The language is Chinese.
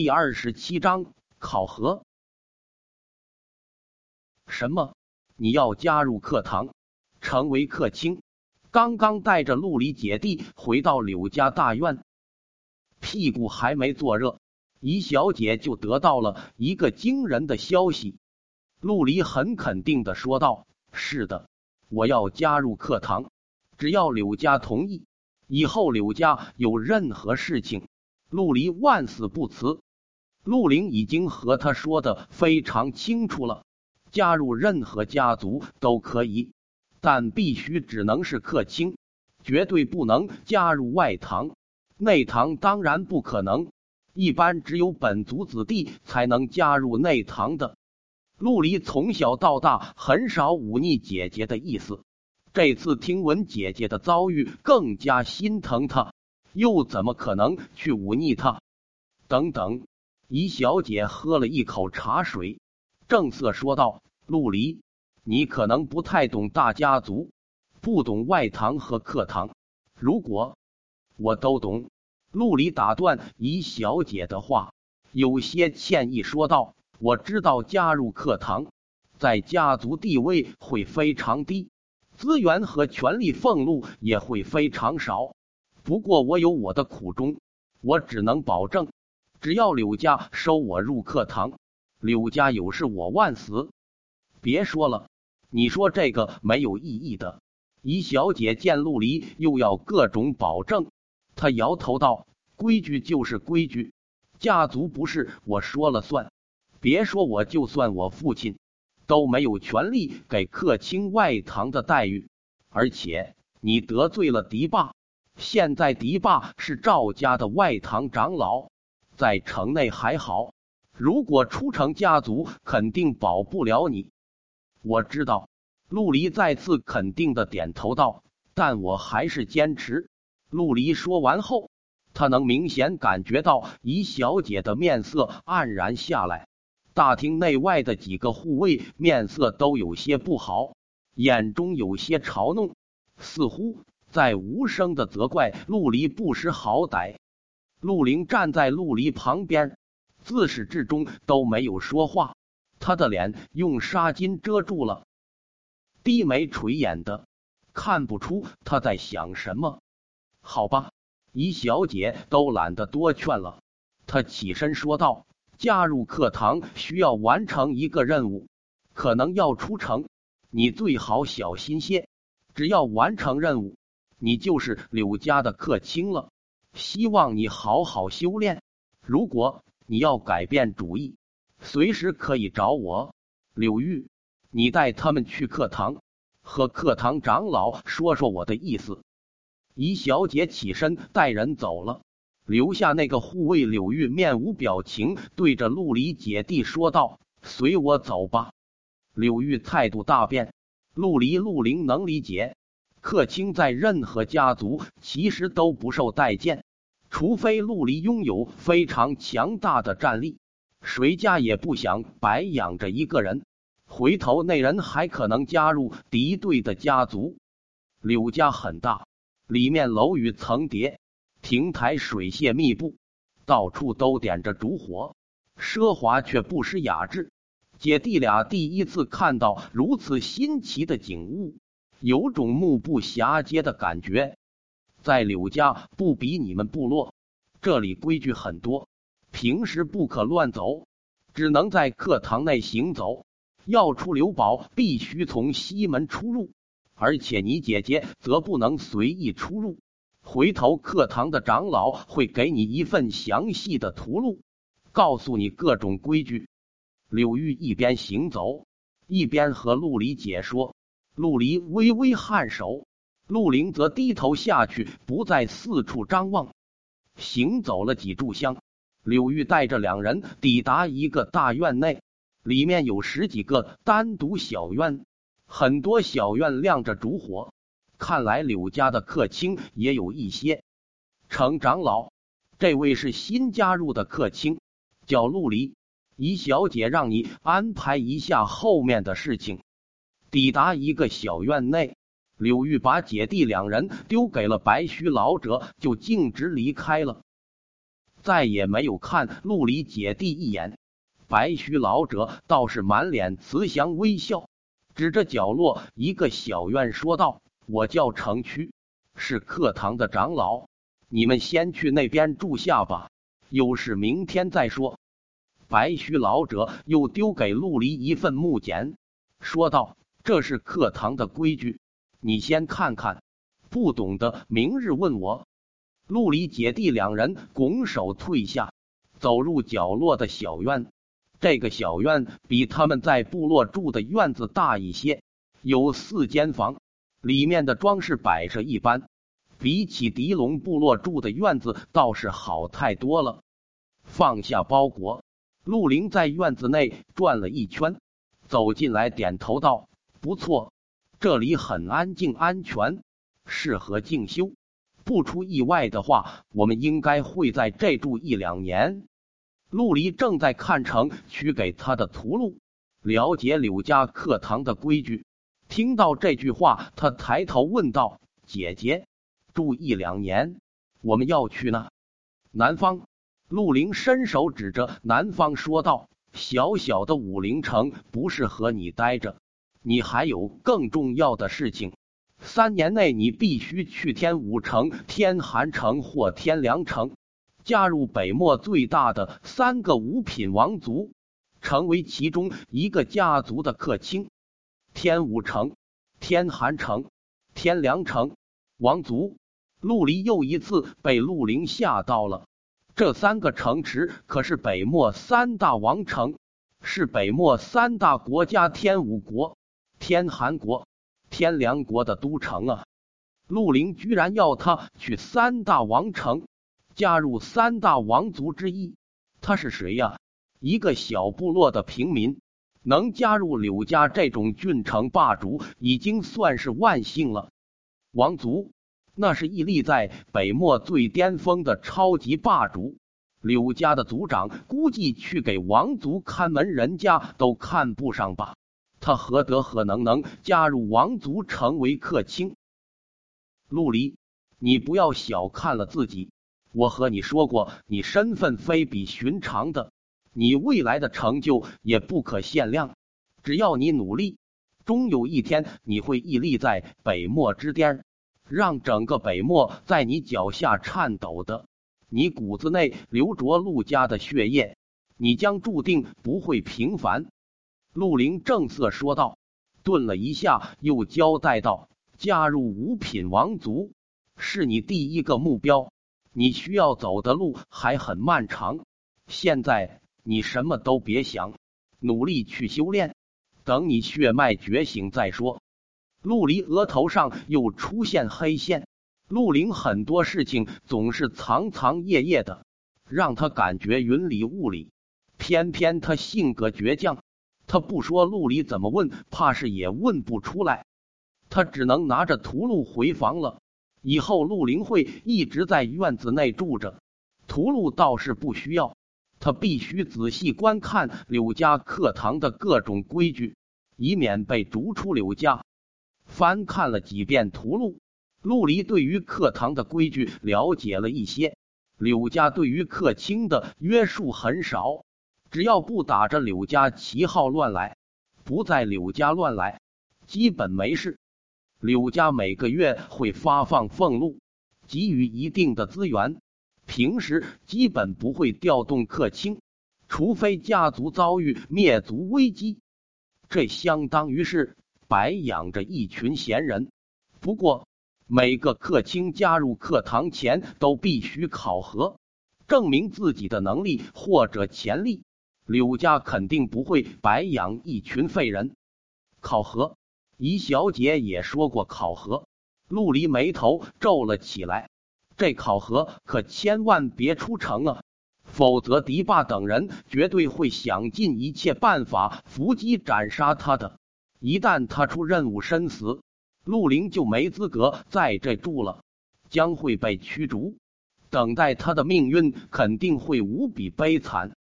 第二十七章考核。什么？你要加入课堂，成为客卿？刚刚带着陆离姐弟回到柳家大院，屁股还没坐热，怡小姐就得到了一个惊人的消息。陆离很肯定的说道：“是的，我要加入课堂，只要柳家同意，以后柳家有任何事情，陆离万死不辞。”陆凌已经和他说的非常清楚了，加入任何家族都可以。但必须只能是客卿，绝对不能加入外堂。内堂当然不可能，一般只有本族子弟才能加入内堂的。陆离从小到大很少忤逆姐姐的意思，这次听闻姐姐的遭遇，更加心疼她，又怎么可能去忤逆她？等等，怡小姐喝了一口茶水，正色说道：“陆离。”你可能不太懂大家族，不懂外堂和客堂。如果我都懂，陆离打断怡小姐的话，有些歉意说道：“我知道加入客堂，在家族地位会非常低，资源和权力俸禄也会非常少。不过我有我的苦衷，我只能保证，只要柳家收我入课堂，柳家有事我万死。别说了。”你说这个没有意义的。怡小姐见陆离又要各种保证，她摇头道：“规矩就是规矩，家族不是我说了算。别说我，就算我父亲都没有权利给客卿外堂的待遇。而且你得罪了狄霸，现在狄霸是赵家的外堂长老，在城内还好，如果出城，家族肯定保不了你。”我知道，陆离再次肯定的点头道：“但我还是坚持。”陆离说完后，他能明显感觉到怡小姐的面色黯然下来。大厅内外的几个护卫面色都有些不好，眼中有些嘲弄，似乎在无声的责怪陆离不识好歹。陆凌站在陆离旁边，自始至终都没有说话。他的脸用纱巾遮住了，低眉垂眼的，看不出他在想什么。好吧，怡小姐都懒得多劝了。他起身说道：“加入课堂需要完成一个任务，可能要出城，你最好小心些。只要完成任务，你就是柳家的客卿了。希望你好好修炼。如果你要改变主意。”随时可以找我，柳玉，你带他们去课堂，和课堂长老说说我的意思。怡小姐起身带人走了，留下那个护卫。柳玉面无表情，对着陆离姐弟说道：“随我走吧。”柳玉态度大变。陆离、陆灵能理解，客卿在任何家族其实都不受待见，除非陆离拥有非常强大的战力。谁家也不想白养着一个人，回头那人还可能加入敌对的家族。柳家很大，里面楼宇层叠，亭台水榭密布，到处都点着烛火，奢华却不失雅致。姐弟俩第一次看到如此新奇的景物，有种目不暇接的感觉。在柳家不比你们部落，这里规矩很多。平时不可乱走，只能在课堂内行走。要出留宝，必须从西门出入，而且你姐姐则不能随意出入。回头课堂的长老会给你一份详细的图录，告诉你各种规矩。柳玉一边行走，一边和陆离解说。陆离微微颔首，陆凌则低头下去，不再四处张望。行走了几炷香。柳玉带着两人抵达一个大院内，里面有十几个单独小院，很多小院亮着烛火。看来柳家的客卿也有一些。程长老，这位是新加入的客卿，叫陆离。怡小姐让你安排一下后面的事情。抵达一个小院内，柳玉把姐弟两人丢给了白须老者，就径直离开了。再也没有看陆离姐弟一眼。白须老者倒是满脸慈祥微笑，指着角落一个小院说道：“我叫程区，是课堂的长老，你们先去那边住下吧，有事明天再说。”白须老者又丢给陆离一份木简，说道：“这是课堂的规矩，你先看看，不懂的明日问我。”陆离姐弟两人拱手退下，走入角落的小院。这个小院比他们在部落住的院子大一些，有四间房，里面的装饰摆设一般，比起狄龙部落住的院子倒是好太多了。放下包裹。陆凌在院子内转了一圈，走进来，点头道：“不错，这里很安静、安全，适合静修。不出意外的话，我们应该会在这住一两年。”陆离正在看城取给他的图录，了解柳家课堂的规矩。听到这句话，他抬头问道：“姐姐，住一两年，我们要去呢？南方？”陆凌伸手指着南方说道：“小小的武陵城不适合你待着，你还有更重要的事情。三年内，你必须去天武城、天寒城或天凉城，加入北漠最大的三个五品王族，成为其中一个家族的客卿。天武城、天寒城、天凉城王族。”陆离又一次被陆凌吓到了。这三个城池可是北漠三大王城，是北漠三大国家天武国、天寒国、天凉国的都城啊！陆凌居然要他去三大王城，加入三大王族之一。他是谁呀？一个小部落的平民，能加入柳家这种郡城霸主，已经算是万幸了。王族。那是屹立在北漠最巅峰的超级霸主，柳家的族长估计去给王族看门，人家都看不上吧？他何德何能能加入王族成为客卿？陆离，你不要小看了自己。我和你说过，你身份非比寻常的，你未来的成就也不可限量。只要你努力，终有一天你会屹立在北漠之巅。让整个北漠在你脚下颤抖的，你骨子内流着陆家的血液，你将注定不会平凡。”陆林正色说道，顿了一下，又交代道：“加入五品王族是你第一个目标，你需要走的路还很漫长。现在你什么都别想，努力去修炼，等你血脉觉醒再说。”陆离额头上又出现黑线。陆林很多事情总是藏藏掖掖的，让他感觉云里雾里。偏偏他性格倔强，他不说，陆离怎么问，怕是也问不出来。他只能拿着屠戮回房了。以后陆凌会一直在院子内住着，屠戮倒是不需要。他必须仔细观看柳家课堂的各种规矩，以免被逐出柳家。翻看了几遍屠戮，陆离对于课堂的规矩了解了一些。柳家对于客卿的约束很少，只要不打着柳家旗号乱来，不在柳家乱来，基本没事。柳家每个月会发放俸禄，给予一定的资源，平时基本不会调动客卿，除非家族遭遇灭族危机，这相当于是。白养着一群闲人。不过，每个客卿加入课堂前都必须考核，证明自己的能力或者潜力。柳家肯定不会白养一群废人。考核，怡小姐也说过考核。陆离眉头皱了起来。这考核可千万别出城啊，否则狄霸等人绝对会想尽一切办法伏击斩杀他的。一旦他出任务身死，陆林就没资格在这住了，将会被驱逐。等待他的命运肯定会无比悲惨。